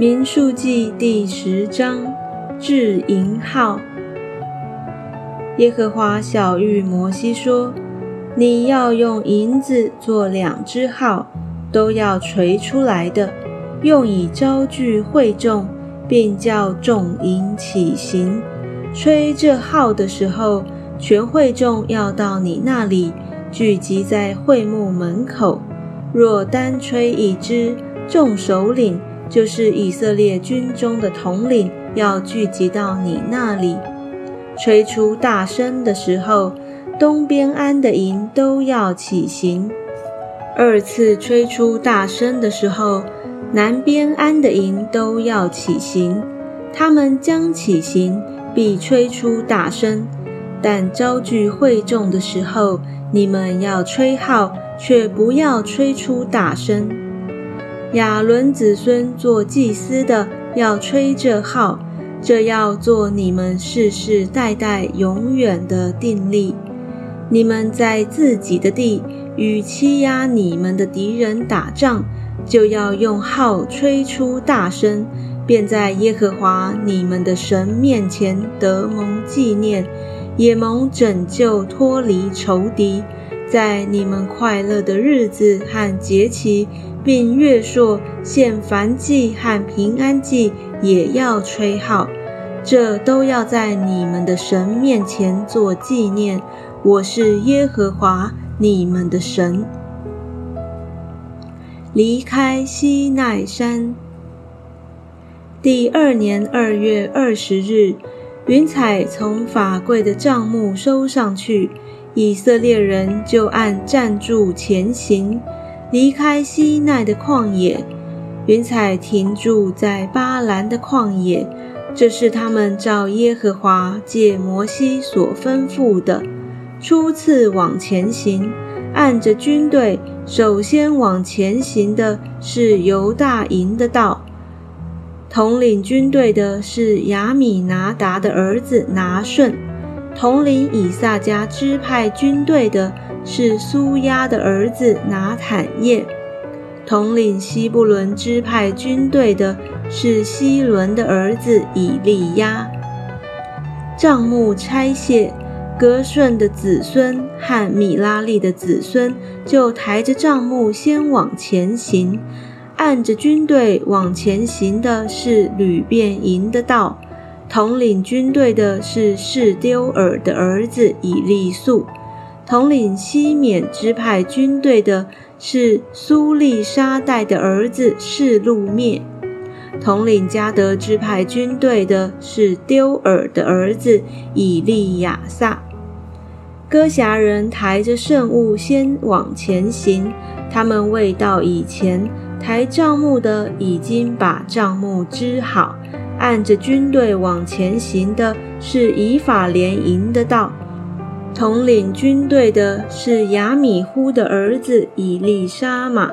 民数记第十章，至营号。耶和华小谕摩西说：“你要用银子做两只号，都要锤出来的，用以招聚会众，并叫众营起行。吹这号的时候，全会众要到你那里聚集在会幕门口。若单吹一支，众首领。”就是以色列军中的统领要聚集到你那里，吹出大声的时候，东边安的营都要起行；二次吹出大声的时候，南边安的营都要起行。他们将起行，必吹出大声；但招聚会众的时候，你们要吹号，却不要吹出大声。亚伦子孙做祭司的要吹这号，这要做你们世世代代永远的定力。你们在自己的地与欺压你们的敌人打仗，就要用号吹出大声，便在耶和华你们的神面前得蒙纪念，也蒙拯救脱离仇敌。在你们快乐的日子和节期。并月朔献燔祭和平安祭也要吹号，这都要在你们的神面前做纪念。我是耶和华你们的神。离开西奈山。第二年二月二十日，云彩从法柜的帐幕收上去，以色列人就按站住前行。离开西奈的旷野，云彩停住在巴兰的旷野。这是他们照耶和华借摩西所吩咐的，初次往前行，按着军队，首先往前行的是犹大营的道。统领军队的是亚米拿达的儿子拿顺，统领以撒家支派军队的。是苏亚的儿子拿坦叶，统领西布伦支派军队的是西伦的儿子以利亚。帐幕拆卸，格顺的子孙和米拉利的子孙就抬着帐幕先往前行，按着军队往前行的是吕便营的道，统领军队的是士丢尔的儿子以利素。统领西缅支派军队的是苏利沙代的儿子士路灭，统领加德支派军队的是丢尔的儿子以利亚撒。哥侠人抬着圣物先往前行，他们未到以前，抬帐幕的已经把帐幕支好，按着军队往前行的是以法连营的道。统领军队的是亚米呼的儿子以利沙玛，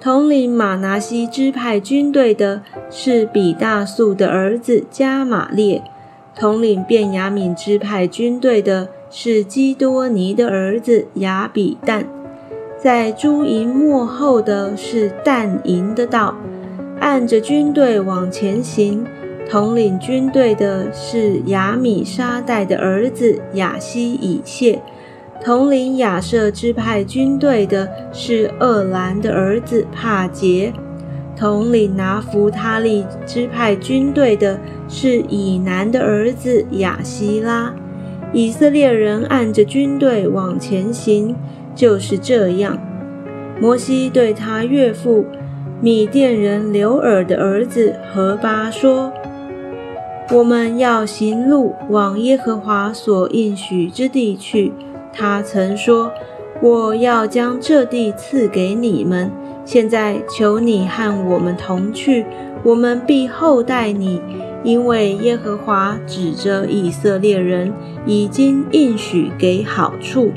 统领马拿西支派军队的是比大素的儿子加玛列，统领便雅敏支派军队的是基多尼的儿子亚比旦，在朱营幕后的是但营的道，按着军队往前行。统领军队的是亚米沙代的儿子亚西以谢，统领亚瑟支派军队的是厄兰的儿子帕杰，统领拿弗他利支派军队的是以南的儿子亚希拉。以色列人按着军队往前行，就是这样。摩西对他岳父米甸人刘尔的儿子何巴说。我们要行路往耶和华所应许之地去。他曾说：“我要将这地赐给你们。”现在求你和我们同去，我们必厚待你，因为耶和华指着以色列人已经应许给好处。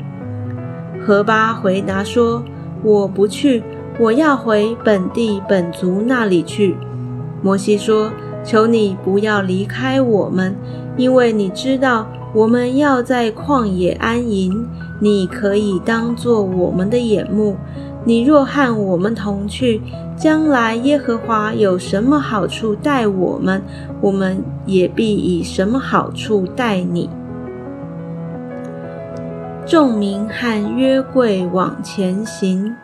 何巴回答说：“我不去，我要回本地本族那里去。”摩西说。求你不要离开我们，因为你知道我们要在旷野安营。你可以当做我们的眼目，你若和我们同去，将来耶和华有什么好处待我们，我们也必以什么好处待你。”众民和约柜往前行。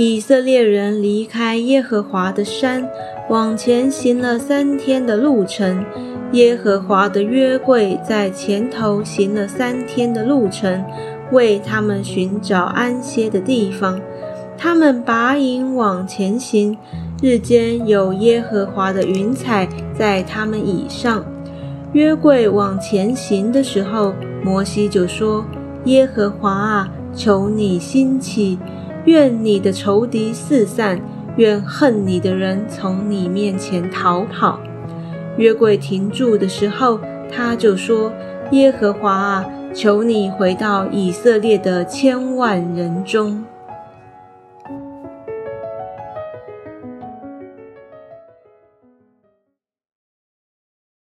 以色列人离开耶和华的山，往前行了三天的路程。耶和华的约柜在前头行了三天的路程，为他们寻找安歇的地方。他们拔营往前行，日间有耶和华的云彩在他们以上。约柜往前行的时候，摩西就说：“耶和华啊，求你兴起。”愿你的仇敌四散，愿恨你的人从你面前逃跑。约柜停住的时候，他就说：“耶和华啊，求你回到以色列的千万人中。”